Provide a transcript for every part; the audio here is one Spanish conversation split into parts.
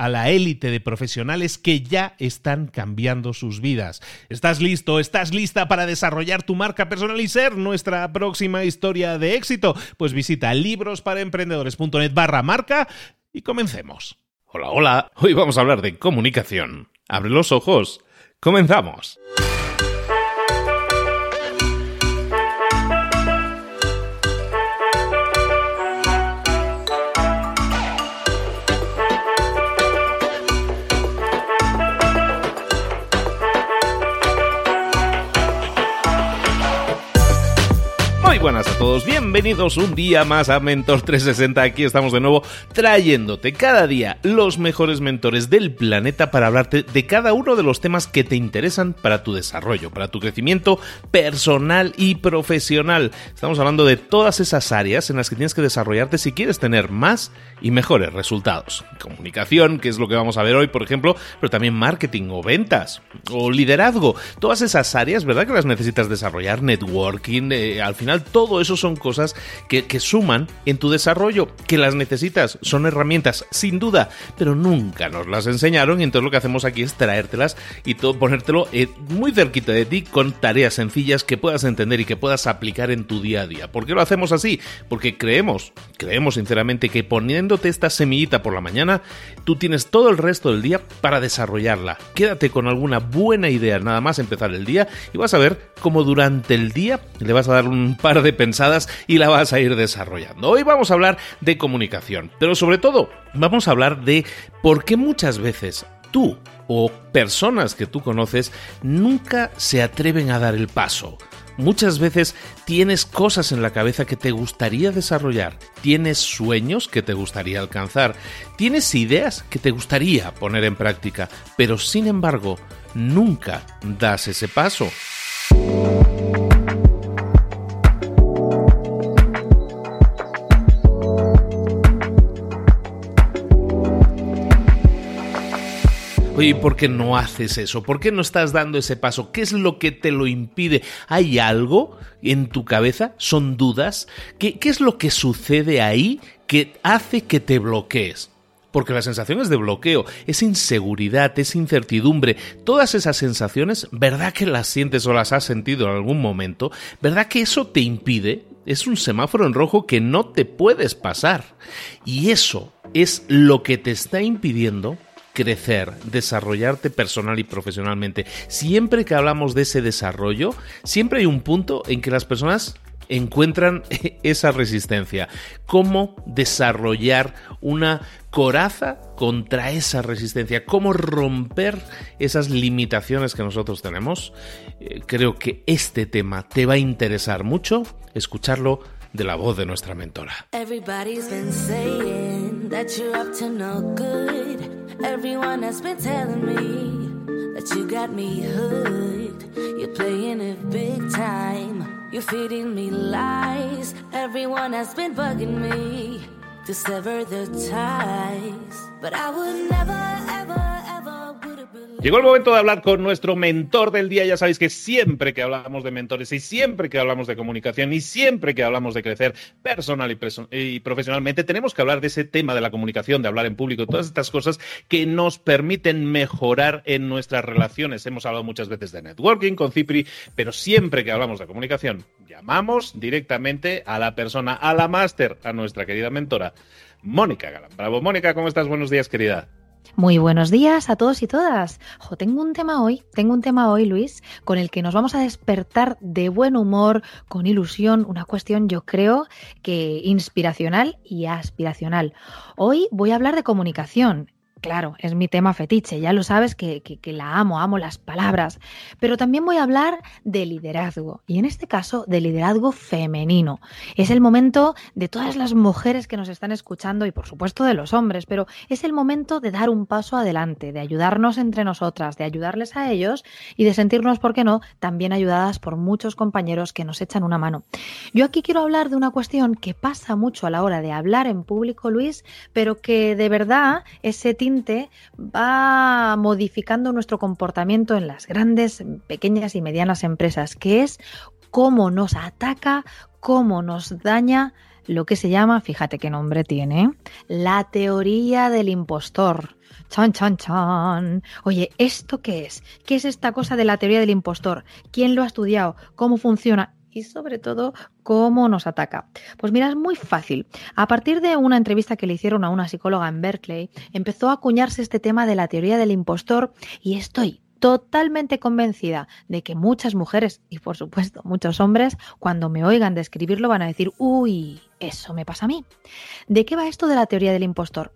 a la élite de profesionales que ya están cambiando sus vidas. ¿Estás listo? ¿Estás lista para desarrollar tu marca personal y ser nuestra próxima historia de éxito? Pues visita librosparaemprendedores.net barra marca y comencemos. Hola, hola. Hoy vamos a hablar de comunicación. Abre los ojos. Comenzamos. Bienvenidos un día más a Mentor 360. Aquí estamos de nuevo trayéndote cada día los mejores mentores del planeta para hablarte de cada uno de los temas que te interesan para tu desarrollo, para tu crecimiento personal y profesional. Estamos hablando de todas esas áreas en las que tienes que desarrollarte si quieres tener más y mejores resultados. Comunicación, que es lo que vamos a ver hoy, por ejemplo, pero también marketing o ventas o liderazgo. Todas esas áreas, ¿verdad? Que las necesitas desarrollar, networking, eh, al final todo eso son cosas que, suman en tu desarrollo, que las necesitas, son herramientas, sin duda, pero nunca nos las enseñaron y entonces lo que hacemos aquí es traértelas y todo, ponértelo eh, muy cerquita de ti con tareas sencillas que puedas entender y que puedas aplicar en tu día a día. ¿Por qué lo hacemos así? Porque creemos, creemos sinceramente que poniéndote esta semillita por la mañana, tú tienes todo el resto del día para desarrollarla. Quédate con alguna buena idea nada más empezar el día y vas a ver cómo durante el día le vas a dar un par de pensadas y la vas a ir desarrollando. Hoy vamos a hablar de comunicación, pero sobre todo vamos a hablar de por qué muchas veces tú o personas que tú conoces nunca se atreven a dar el paso. Muchas veces tienes cosas en la cabeza que te gustaría desarrollar, tienes sueños que te gustaría alcanzar, tienes ideas que te gustaría poner en práctica, pero sin embargo nunca das ese paso. ¿Y por qué no haces eso? ¿Por qué no estás dando ese paso? ¿Qué es lo que te lo impide? ¿Hay algo en tu cabeza? ¿Son dudas? ¿Qué, qué es lo que sucede ahí que hace que te bloquees? Porque las sensaciones de bloqueo, es inseguridad, es incertidumbre, todas esas sensaciones, ¿verdad que las sientes o las has sentido en algún momento? ¿Verdad que eso te impide? Es un semáforo en rojo que no te puedes pasar. Y eso es lo que te está impidiendo crecer, desarrollarte personal y profesionalmente. Siempre que hablamos de ese desarrollo, siempre hay un punto en que las personas encuentran esa resistencia. Cómo desarrollar una coraza contra esa resistencia. Cómo romper esas limitaciones que nosotros tenemos. Eh, creo que este tema te va a interesar mucho escucharlo de la voz de nuestra mentora. Everyone has been telling me that you got me hooked. You're playing it big time. You're feeding me lies. Everyone has been bugging me to sever the ties. But I would never, ever. Llegó el momento de hablar con nuestro mentor del día. Ya sabéis que siempre que hablamos de mentores y siempre que hablamos de comunicación y siempre que hablamos de crecer personal y, profesionalmente, tenemos que hablar de ese tema de la comunicación, de hablar en público, todas estas cosas que nos permiten mejorar en nuestras relaciones. Hemos hablado muchas veces de networking con Cipri, pero siempre que hablamos de comunicación, llamamos directamente a la persona, a la máster, a nuestra querida mentora, Mónica Galán. Bravo, Mónica, ¿cómo estás? Buenos días, querida. Muy buenos días a todos y todas. tengo un tema hoy, tengo un tema hoy, Luis, con el que nos vamos a despertar de buen humor, con ilusión, una cuestión yo creo que inspiracional y aspiracional. Hoy voy a hablar de comunicación Claro, es mi tema fetiche, ya lo sabes que, la amo, amo las palabras, pero también voy a hablar de liderazgo, y en este caso de liderazgo femenino. Es el momento de todas las mujeres que nos están escuchando y por supuesto de los hombres, pero es el momento de dar un paso adelante, de ayudarnos entre nosotras, de ayudarles a ellos y de sentirnos, ¿por qué no?, también ayudadas por muchos compañeros que nos echan una mano. Yo aquí quiero hablar de una cuestión que pasa mucho a la hora de hablar en público, Luis, pero que de verdad ese va modificando nuestro comportamiento en las grandes, pequeñas y medianas empresas, que es cómo nos ataca, cómo nos daña lo que se llama, fíjate qué nombre tiene, la teoría del impostor. Chan, chan, chan. Oye, ¿esto qué es? ¿Qué es esta cosa de la teoría del impostor? ¿Quién lo ha estudiado? ¿Cómo funciona? Y sobre todo cómo nos ataca. Pues mira, es muy fácil. A partir de una entrevista que le hicieron a una psicóloga en Berkeley, empezó a acuñarse este tema de la teoría del impostor y estoy totalmente convencida de que muchas mujeres y por supuesto muchos hombres cuando me oigan describirlo van a decir, uy, eso me pasa a mí. ¿De qué va esto de la teoría del impostor?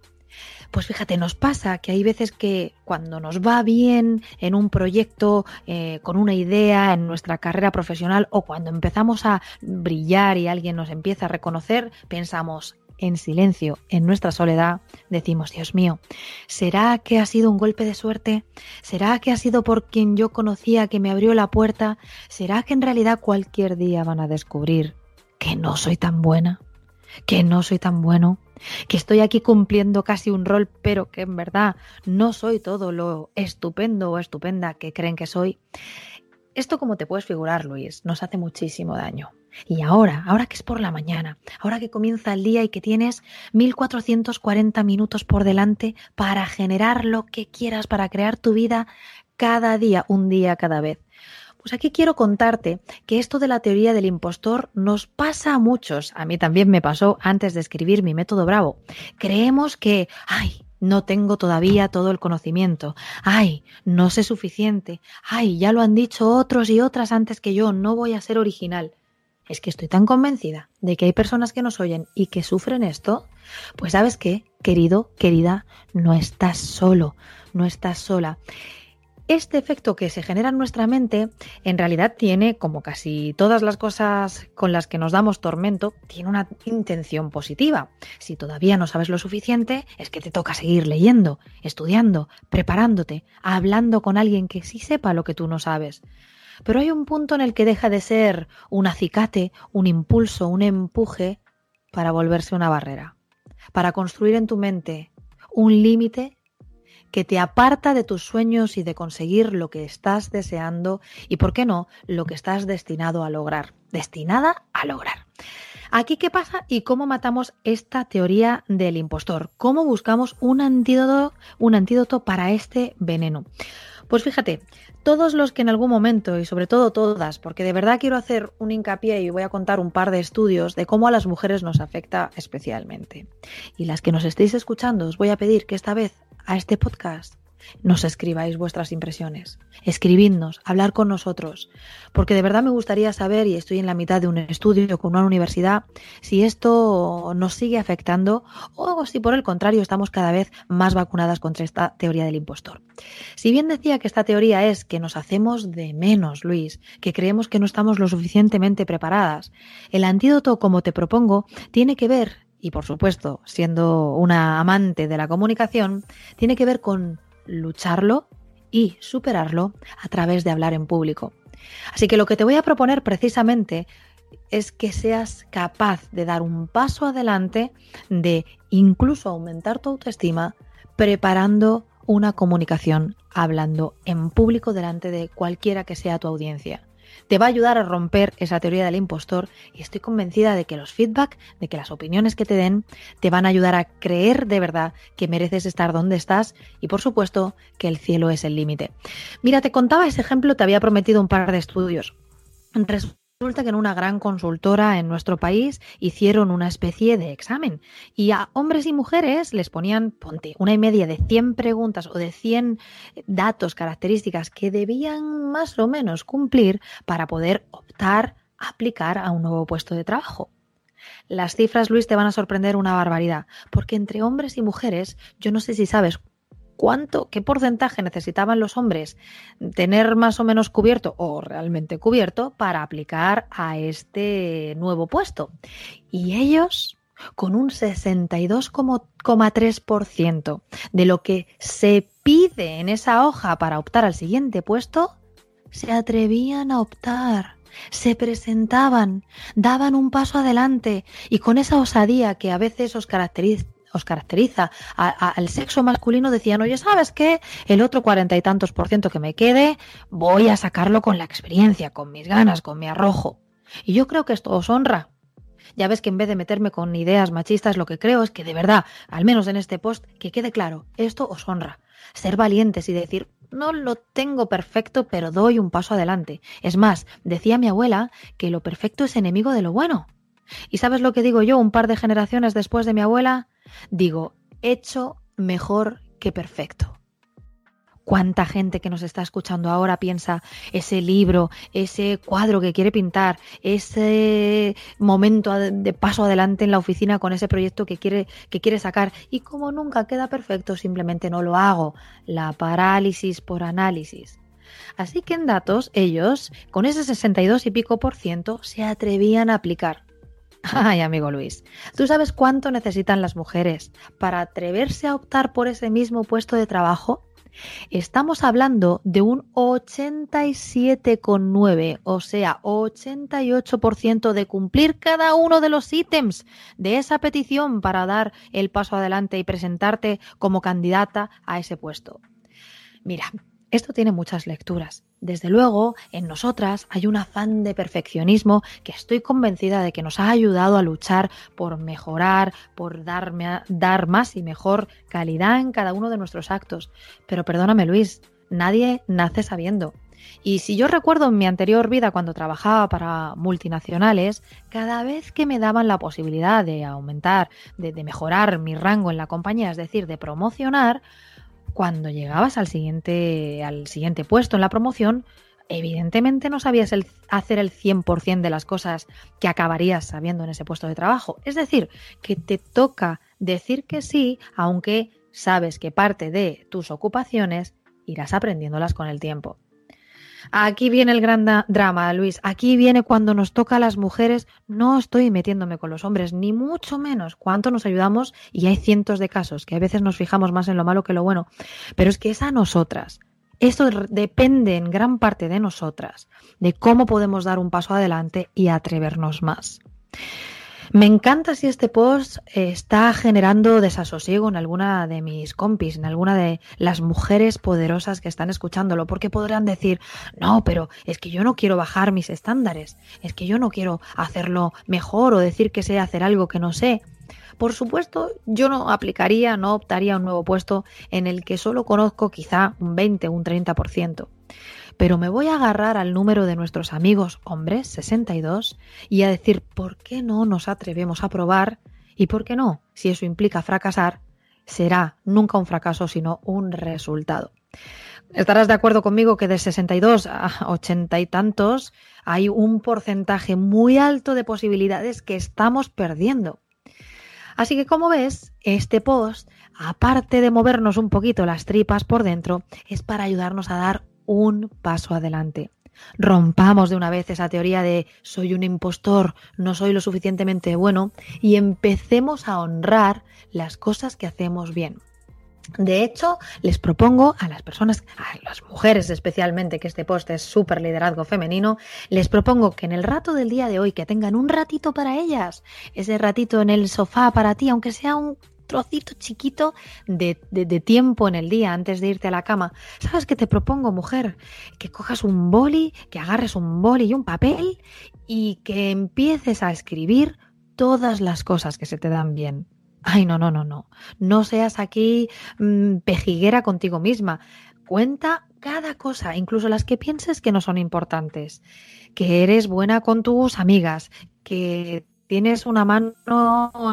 Pues fíjate, nos pasa que hay veces que cuando nos va bien en un proyecto, eh, con una idea, en nuestra carrera profesional o cuando empezamos a brillar y alguien nos empieza a reconocer, pensamos, en silencio, en nuestra soledad, decimos, Dios mío, ¿será que ha sido un golpe de suerte? ¿Será que ha sido por quien yo conocía que me abrió la puerta? ¿Será que en realidad cualquier día van a descubrir que no soy tan buena? ¿Que no soy tan bueno? Que estoy aquí cumpliendo casi un rol, pero que en verdad no soy todo lo estupendo o estupenda que creen que soy. Esto, como te puedes figurar, Luis, nos hace muchísimo daño. Y ahora, ahora que es por la mañana, ahora que comienza el día y que tienes 1440 minutos por delante para generar lo que quieras, para crear tu vida cada día, un día cada vez. Pues aquí quiero contarte que esto de la teoría del impostor nos pasa a muchos. A mí también me pasó antes de escribir mi método Bravo. Creemos que, ay, no tengo todavía todo el conocimiento. Ay, no sé suficiente. Ay, ya lo han dicho otros y otras antes que yo, no voy a ser original. Es que estoy tan convencida de que hay personas que nos oyen y que sufren esto. Pues sabes qué, querido, querida, no estás solo, no estás sola. Este efecto que se genera en nuestra mente en realidad tiene, como casi todas las cosas con las que nos damos tormento, tiene una intención positiva. Si todavía no sabes lo suficiente, es que te toca seguir leyendo, estudiando, preparándote, hablando con alguien que sí sepa lo que tú no sabes. Pero hay un punto en el que deja de ser un acicate, un impulso, un empuje, para volverse una barrera, para construir en tu mente un límite que te aparta de tus sueños y de conseguir lo que estás deseando y, ¿por qué no?, lo que estás destinado a lograr. Destinada a lograr. Aquí qué pasa y cómo matamos esta teoría del impostor. ¿Cómo buscamos un antídoto, un antídoto para este veneno? Pues fíjate, todos los que en algún momento, y sobre todo todas, porque de verdad quiero hacer un hincapié y voy a contar un par de estudios de cómo a las mujeres nos afecta especialmente. Y las que nos estéis escuchando, os voy a pedir que esta vez a este podcast nos escribáis vuestras impresiones. Escribidnos, hablar con nosotros. Porque de verdad me gustaría saber, y estoy en la mitad de un estudio con una universidad, si esto nos sigue afectando o si por el contrario estamos cada vez más vacunadas contra esta teoría del impostor. Si bien decía que esta teoría es que nos hacemos de menos, Luis, que creemos que no estamos lo suficientemente preparadas, el antídoto, como te propongo, tiene que ver y por supuesto, siendo una amante de la comunicación, tiene que ver con lucharlo y superarlo a través de hablar en público. Así que lo que te voy a proponer precisamente es que seas capaz de dar un paso adelante, de incluso aumentar tu autoestima, preparando una comunicación, hablando en público delante de cualquiera que sea tu audiencia. Te va a ayudar a romper esa teoría del impostor y estoy convencida de que los feedback, de que las opiniones que te den, te van a ayudar a creer de verdad que mereces estar donde estás y por supuesto que el cielo es el límite. Mira, te contaba ese ejemplo, te había prometido un par de estudios. Que en una gran consultora en nuestro país hicieron una especie de examen y a hombres y mujeres les ponían, ponte, una y media de 100 preguntas o de 100 datos, características que debían más o menos cumplir para poder optar, aplicar a un nuevo puesto de trabajo. Las cifras, Luis, te van a sorprender una barbaridad, porque entre hombres y mujeres, yo no sé si sabes cuánto, qué porcentaje necesitaban los hombres tener más o menos cubierto o realmente cubierto para aplicar a este nuevo puesto. Y ellos, con un 62,3% de lo que se pide en esa hoja para optar al siguiente puesto, se atrevían a optar se presentaban, daban un paso adelante y con esa osadía que a veces os caracteriza, os caracteriza al sexo masculino decían, oye, ¿sabes qué? El otro cuarenta y tantos por ciento que me quede, voy a sacarlo con la experiencia, con mis ganas, con mi arrojo. Y yo creo que esto os honra. Ya ves que en vez de meterme con ideas machistas, lo que creo es que de verdad, al menos en este post, que quede claro, esto os honra. Ser valientes y decir, no lo tengo perfecto, pero doy un paso adelante. Es más, decía mi abuela que lo perfecto es enemigo de lo bueno. ¿Y sabes lo que digo yo un par de generaciones después de mi abuela? Digo, hecho mejor que perfecto. ¿Cuánta gente que nos está escuchando ahora piensa ese libro, ese cuadro que quiere pintar, ese momento de paso adelante en la oficina con ese proyecto que quiere, que quiere sacar y como nunca queda perfecto, simplemente no lo hago? La parálisis por análisis. Así que en datos, ellos, con ese 62 y pico por ciento, se atrevían a aplicar. Ay, amigo Luis, ¿tú sabes cuánto necesitan las mujeres para atreverse a optar por ese mismo puesto de trabajo? Estamos hablando de un 87,9, o sea, 88% de cumplir cada uno de los ítems de esa petición para dar el paso adelante y presentarte como candidata a ese puesto. Mira, esto tiene muchas lecturas. Desde luego, en nosotras hay un afán de perfeccionismo que estoy convencida de que nos ha ayudado a luchar por mejorar, por darme dar más y mejor calidad en cada uno de nuestros actos. Pero perdóname, Luis, nadie nace sabiendo. Y si yo recuerdo en mi anterior vida cuando trabajaba para multinacionales, cada vez que me daban la posibilidad de aumentar, de mejorar mi rango en la compañía, es decir, de promocionar, cuando llegabas al siguiente, al siguiente puesto en la promoción, evidentemente no sabías hacer el 100% de las cosas que acabarías sabiendo en ese puesto de trabajo. Es decir, que te toca decir que sí, aunque sabes que parte de tus ocupaciones irás aprendiéndolas con el tiempo. Aquí viene el gran drama, Luis. Aquí viene cuando nos toca a las mujeres. No estoy metiéndome con los hombres, ni mucho menos. Cuánto nos ayudamos y hay cientos de casos que a veces nos fijamos más en lo malo que lo bueno. Pero es que es a nosotras. Esto depende en gran parte de nosotras, de cómo podemos dar un paso adelante y atrevernos más. Me encanta si este post está generando desasosiego en alguna de mis compis, en alguna de las mujeres poderosas que están escuchándolo, porque podrán decir, no, pero es que yo no quiero bajar mis estándares, es que yo no quiero hacerlo mejor o decir que sé hacer algo que no sé. Por supuesto, yo no aplicaría, no optaría a un nuevo puesto en el que solo conozco quizá un 20 o un 30% pero me voy a agarrar al número de nuestros amigos hombres, 62, y a decir por qué no nos atrevemos a probar y por qué no, si eso implica fracasar, será nunca un fracaso, sino un resultado. Estarás de acuerdo conmigo que de 62 a 80 y tantos hay un porcentaje muy alto de posibilidades que estamos perdiendo. Así que como ves, este post, aparte de movernos un poquito las tripas por dentro, es para ayudarnos a dar un paso adelante. Rompamos de una vez esa teoría de soy un impostor, no soy lo suficientemente bueno y empecemos a honrar las cosas que hacemos bien. De hecho, les propongo a las personas, a las mujeres especialmente, que este post es súper liderazgo femenino, les propongo que en el rato del día de hoy, que tengan un ratito para ellas, ese ratito en el sofá para ti, aunque sea un trocito chiquito de, de, tiempo en el día antes de irte a la cama. ¿Sabes qué te propongo, mujer? Que cojas un boli, que agarres un boli y un papel y que empieces a escribir todas las cosas que se te dan bien. Ay, no, no, no, no. No seas aquí mmm, pejiguera contigo misma. Cuenta cada cosa, incluso las que pienses que no son importantes. Que eres buena con tus amigas, que tienes una mano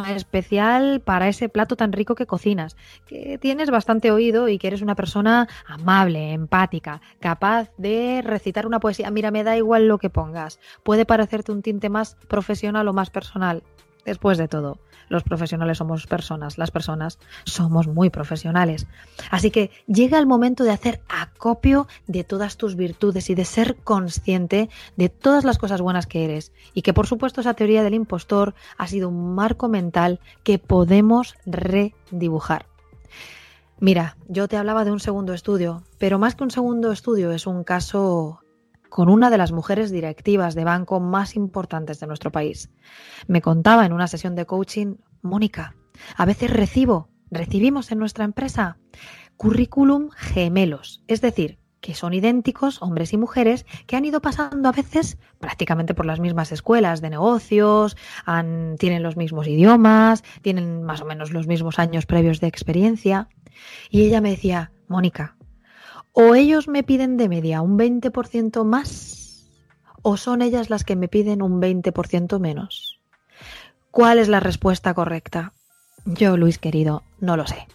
especial para ese plato tan rico que cocinas, que tienes bastante oído y que eres una persona amable, empática, capaz de recitar una poesía. Mira, me da igual lo que pongas. Puede parecerte un tinte más profesional o más personal. Después de todo, los profesionales somos personas, las personas somos muy profesionales. Así que llega el momento de hacer acopio de todas tus virtudes y de ser consciente de todas las cosas buenas que eres. Y que por supuesto esa teoría del impostor ha sido un marco mental que podemos redibujar. Mira, yo te hablaba de un segundo estudio, pero más que un segundo estudio es un caso con una de las mujeres directivas de banco más importantes de nuestro país. Me contaba en una sesión de coaching, Mónica, a veces recibo, recibimos en nuestra empresa currículum gemelos, es decir, que son idénticos, hombres y mujeres, que han ido pasando a veces prácticamente por las mismas escuelas de negocios, tienen los mismos idiomas, tienen más o menos los mismos años previos de experiencia. Y ella me decía, Mónica, o ellos me piden de media un 20% más o son ellas las que me piden un 20% menos. ¿Cuál es la respuesta correcta? Yo, Luis querido, no lo sé.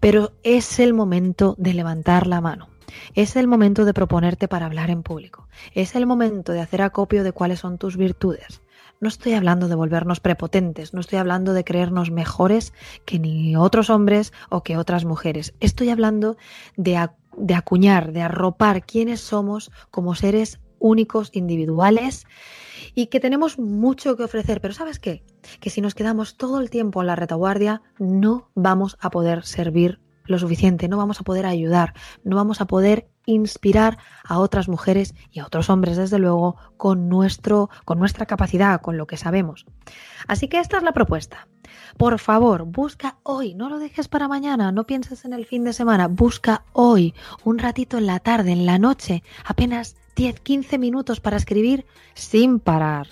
Pero es el momento de levantar la mano. Es el momento de proponerte para hablar en público. Es el momento de hacer acopio de cuáles son tus virtudes. No estoy hablando de volvernos prepotentes, no estoy hablando de creernos mejores que ni otros hombres o que otras mujeres. Estoy hablando de de acuñar, de arropar quiénes somos como seres únicos, individuales y que tenemos mucho que ofrecer. Pero ¿sabes qué? Que si nos quedamos todo el tiempo en la retaguardia, no vamos a poder servir lo suficiente, no vamos a poder ayudar, no vamos a poder inspirar a otras mujeres y a otros hombres, desde luego, con, nuestro, con nuestra capacidad, con lo que sabemos. Así que esta es la propuesta. Por favor, busca hoy, no lo dejes para mañana, no pienses en el fin de semana, busca hoy un ratito en la tarde, en la noche, apenas 10-15 minutos para escribir sin parar.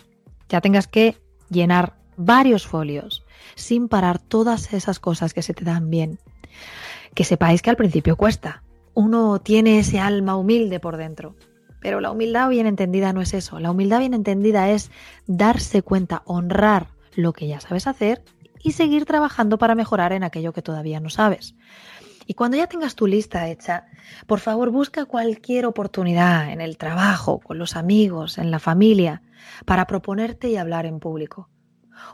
Ya tengas que llenar varios folios, sin parar todas esas cosas que se te dan bien. Que sepáis que al principio cuesta. Uno tiene ese alma humilde por dentro. Pero la humildad bien entendida no es eso. La humildad bien entendida es darse cuenta, honrar lo que ya sabes hacer y seguir trabajando para mejorar en aquello que todavía no sabes. Y cuando ya tengas tu lista hecha, por favor busca cualquier oportunidad en el trabajo, con los amigos, en la familia, para proponerte y hablar en público.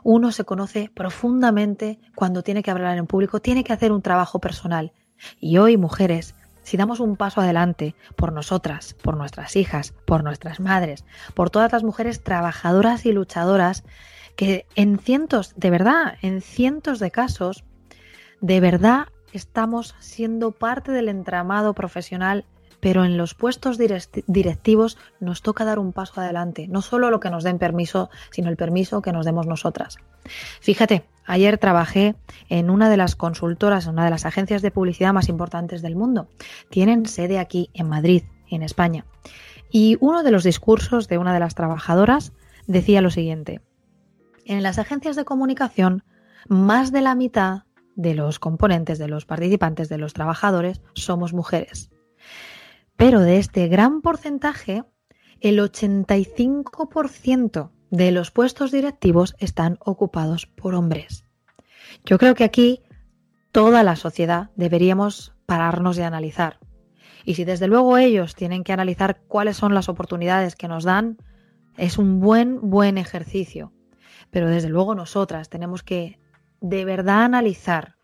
Uno se conoce profundamente cuando tiene que hablar en público, tiene que hacer un trabajo personal. Y hoy, mujeres, si damos un paso adelante por nosotras, por nuestras hijas, por nuestras madres, por todas las mujeres trabajadoras y luchadoras que en cientos, de verdad, en cientos de casos, de verdad estamos siendo parte del entramado profesional, pero en los puestos directivos nos toca dar un paso adelante, no solo lo que nos den permiso, sino el permiso que nos demos nosotras. Fíjate, ayer trabajé en una de las consultoras, una de las agencias de publicidad más importantes del mundo. Tienen sede aquí en Madrid, en España. Y uno de los discursos de una de las trabajadoras decía lo siguiente, en las agencias de comunicación, más de la mitad de los componentes, de los participantes, de los trabajadores, somos mujeres. Pero de este gran porcentaje, el 85% de los puestos directivos están ocupados por hombres. Yo creo que aquí toda la sociedad deberíamos pararnos de analizar. Y si desde luego ellos tienen que analizar cuáles son las oportunidades que nos dan, es un buen, buen ejercicio. Pero desde luego nosotras tenemos que de verdad analizar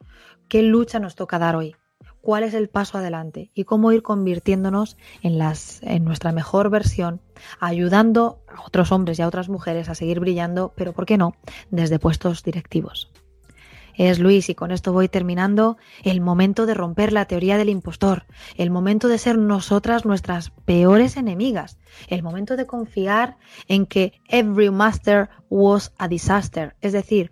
qué lucha nos toca dar hoy, cuál es el paso adelante y cómo ir convirtiéndonos en, las, en nuestra mejor versión, ayudando a otros hombres y a otras mujeres a seguir brillando, pero ¿por qué no?, desde puestos directivos. Es, Luis, y con esto voy terminando, el momento de romper la teoría del impostor, el momento de ser nosotras nuestras peores enemigas, el momento de confiar en que every master was a disaster, es decir,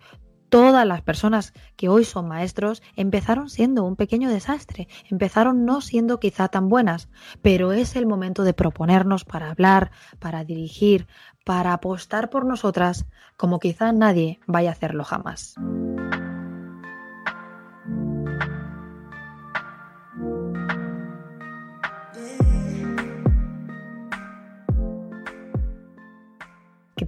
todas las personas que hoy son maestros empezaron siendo un pequeño desastre, empezaron no siendo quizá tan buenas, pero es el momento de proponernos para hablar, para dirigir, para apostar por nosotras como quizá nadie vaya a hacerlo jamás.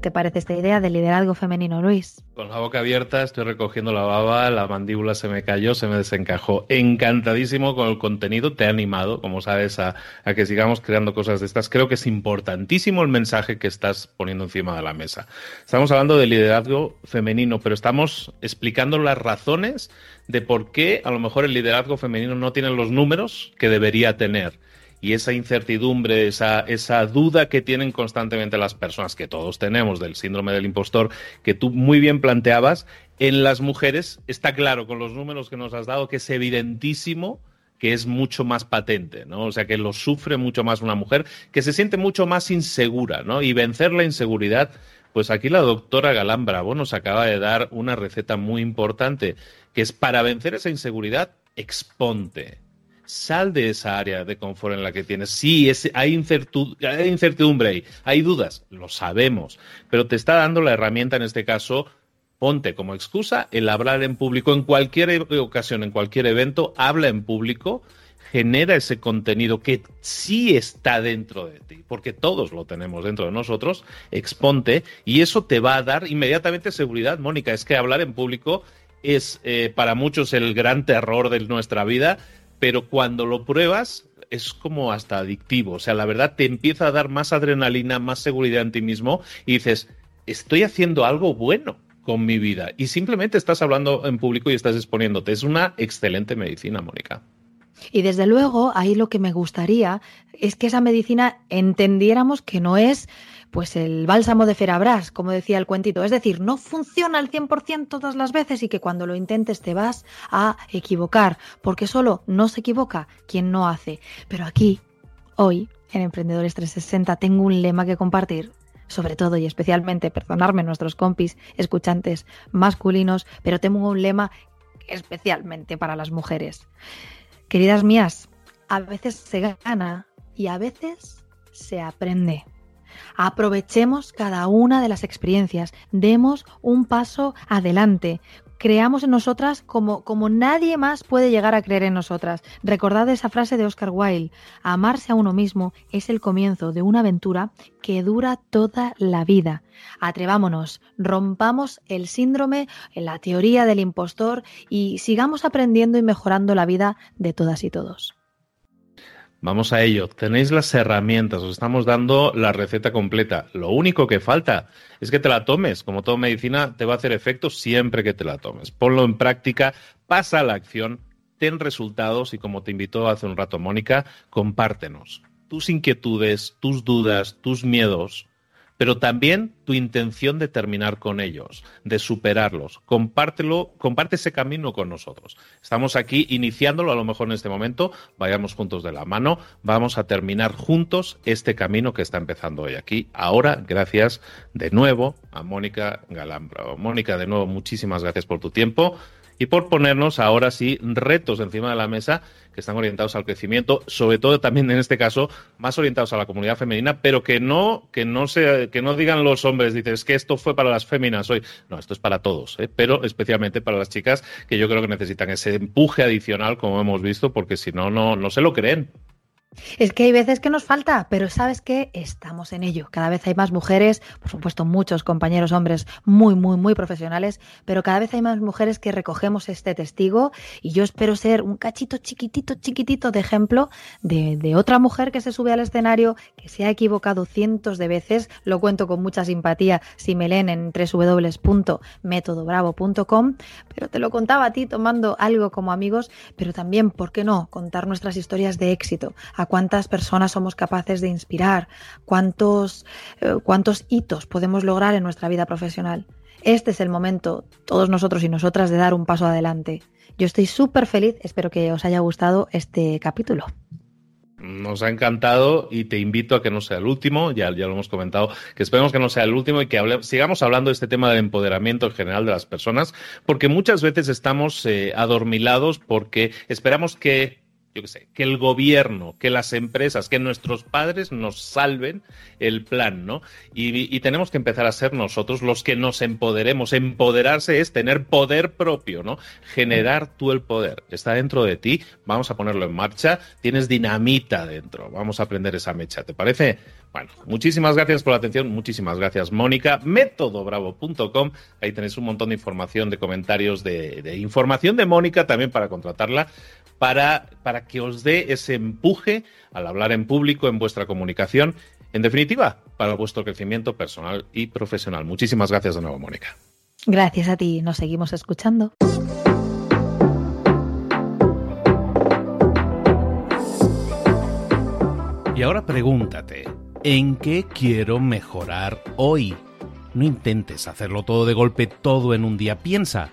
Te parece esta idea de liderazgo femenino, Luis? Con la boca abierta, estoy recogiendo la baba, la mandíbula se me cayó, se me desencajó. Encantadísimo con el contenido, te he animado, como sabes, a, a, que sigamos creando cosas de estas. Creo que es importantísimo el mensaje que estás poniendo encima de la mesa. Estamos hablando de liderazgo femenino, pero estamos explicando las razones de por qué a lo mejor el liderazgo femenino no tiene los números que debería tener y esa incertidumbre, esa, esa duda que tienen constantemente las personas, que todos tenemos del síndrome del impostor, que tú muy bien planteabas, en las mujeres está claro con los números que nos has dado que es evidentísimo que es mucho más patente, ¿no? O sea, que lo sufre mucho más una mujer, que se siente mucho más insegura, ¿no? Y vencer la inseguridad, pues aquí la doctora Galán Bravo nos acaba de dar una receta muy importante, que es para vencer esa inseguridad, exponte sal de esa área de confort en la que tienes. Sí, hay, incertidumbre ahí, hay dudas, lo sabemos, pero te está dando la herramienta en este caso. Ponte como excusa el hablar en público en cualquier ocasión, en cualquier evento, habla en público, genera ese contenido que sí está dentro de ti, porque todos lo tenemos dentro de nosotros, exponte y eso te va a dar inmediatamente seguridad, Mónica. Es que hablar en público es eh, para muchos el gran terror de nuestra vida, pero cuando lo pruebas es como hasta adictivo. O sea, la verdad te empieza a dar más adrenalina, más seguridad en ti mismo y dices, estoy haciendo algo bueno con mi vida. Y simplemente estás hablando en público y estás exponiéndote. Es una excelente medicina, Mónica. Y desde luego, ahí lo que me gustaría es que esa medicina entendiéramos que no es pues el bálsamo de Ferabras, como decía el cuentito. Es decir, no funciona al 100% todas las veces y que cuando lo intentes te vas a equivocar, porque solo no se equivoca quien no hace. Pero aquí, hoy, en Emprendedores 360, tengo un lema que compartir sobre todo y especialmente, perdonarme nuestros compis, escuchantes masculinos, pero tengo un lema especialmente para las mujeres. Queridas mías, a veces se gana y a veces se aprende. Aprovechemos cada una de las experiencias, demos un paso adelante, creamos en nosotras como, como nadie más puede llegar a creer en nosotras. Recordad esa frase de Oscar Wilde, amarse a uno mismo es el comienzo de una aventura que dura toda la vida. Atrevámonos, rompamos el síndrome, la teoría del impostor y sigamos aprendiendo y mejorando la vida de todas y todos. Vamos a ello. Tenéis las herramientas, os estamos dando la receta completa. Lo único que falta es que te la tomes. Como toda medicina, te va a hacer efecto siempre que te la tomes. Ponlo en práctica, pasa a la acción, ten resultados y como te invitó hace un rato Mónica, compártenos tus inquietudes, tus dudas, tus miedos pero también tu intención de terminar con ellos, de superarlos. Compártelo, comparte ese camino con nosotros. Estamos aquí iniciándolo a lo mejor en este momento, vayamos juntos de la mano, vamos a terminar juntos este camino que está empezando hoy aquí. Ahora, gracias de nuevo a Mónica Galambra. Mónica, de nuevo, muchísimas gracias por tu tiempo y por ponernos ahora sí retos encima de la mesa que están orientados al crecimiento, sobre todo también en este caso más orientados a la comunidad femenina, pero que no que no se, que no digan los hombres, dices que esto fue para las féminas hoy. No, esto es para todos, ¿eh? pero especialmente para las chicas que yo creo que necesitan ese empuje adicional, como hemos visto, porque si no no no se lo creen. Es que hay veces que nos falta, pero sabes que estamos en ello. Cada vez hay más mujeres, por supuesto muchos compañeros hombres muy, muy, muy profesionales, pero cada vez hay más mujeres que recogemos este testigo y yo espero ser un cachito chiquitito, chiquitito de ejemplo de, otra mujer que se sube al escenario, que se ha equivocado cientos de veces. Lo cuento con mucha simpatía si me leen en www.metodobravo.com, pero te lo contaba a ti tomando algo como amigos, pero también, ¿por qué no?, contar nuestras historias de éxito a cuántas personas somos capaces de inspirar, cuántos, eh, cuántos hitos podemos lograr en nuestra vida profesional. Este es el momento, todos nosotros y nosotras, de dar un paso adelante. Yo estoy súper feliz, espero que os haya gustado este capítulo. Nos ha encantado y te invito a que no sea el último, ya, ya lo hemos comentado, que esperemos que no sea el último y que sigamos hablando de este tema del empoderamiento en general de las personas, porque muchas veces estamos eh, adormilados porque esperamos que yo qué sé, que el gobierno, que las empresas, que nuestros padres nos salven el plan, ¿no? Y, tenemos que empezar a ser nosotros los que nos empoderemos. Empoderarse es tener poder propio, ¿no? Generar tú el poder. Está dentro de ti, vamos a ponerlo en marcha. Tienes dinamita dentro, vamos a aprender esa mecha, ¿te parece? Bueno, muchísimas gracias por la atención, muchísimas gracias Mónica. Métodobravo.com, ahí tenéis un montón de información, de comentarios, de, de información de Mónica también para contratarla para, para que os dé ese empuje al hablar en público, en vuestra comunicación, en definitiva, para vuestro crecimiento personal y profesional. Muchísimas gracias de nuevo, Mónica. Gracias a ti, nos seguimos escuchando. Y ahora pregúntate, ¿en qué quiero mejorar hoy? No intentes hacerlo todo de golpe, todo en un día. Piensa,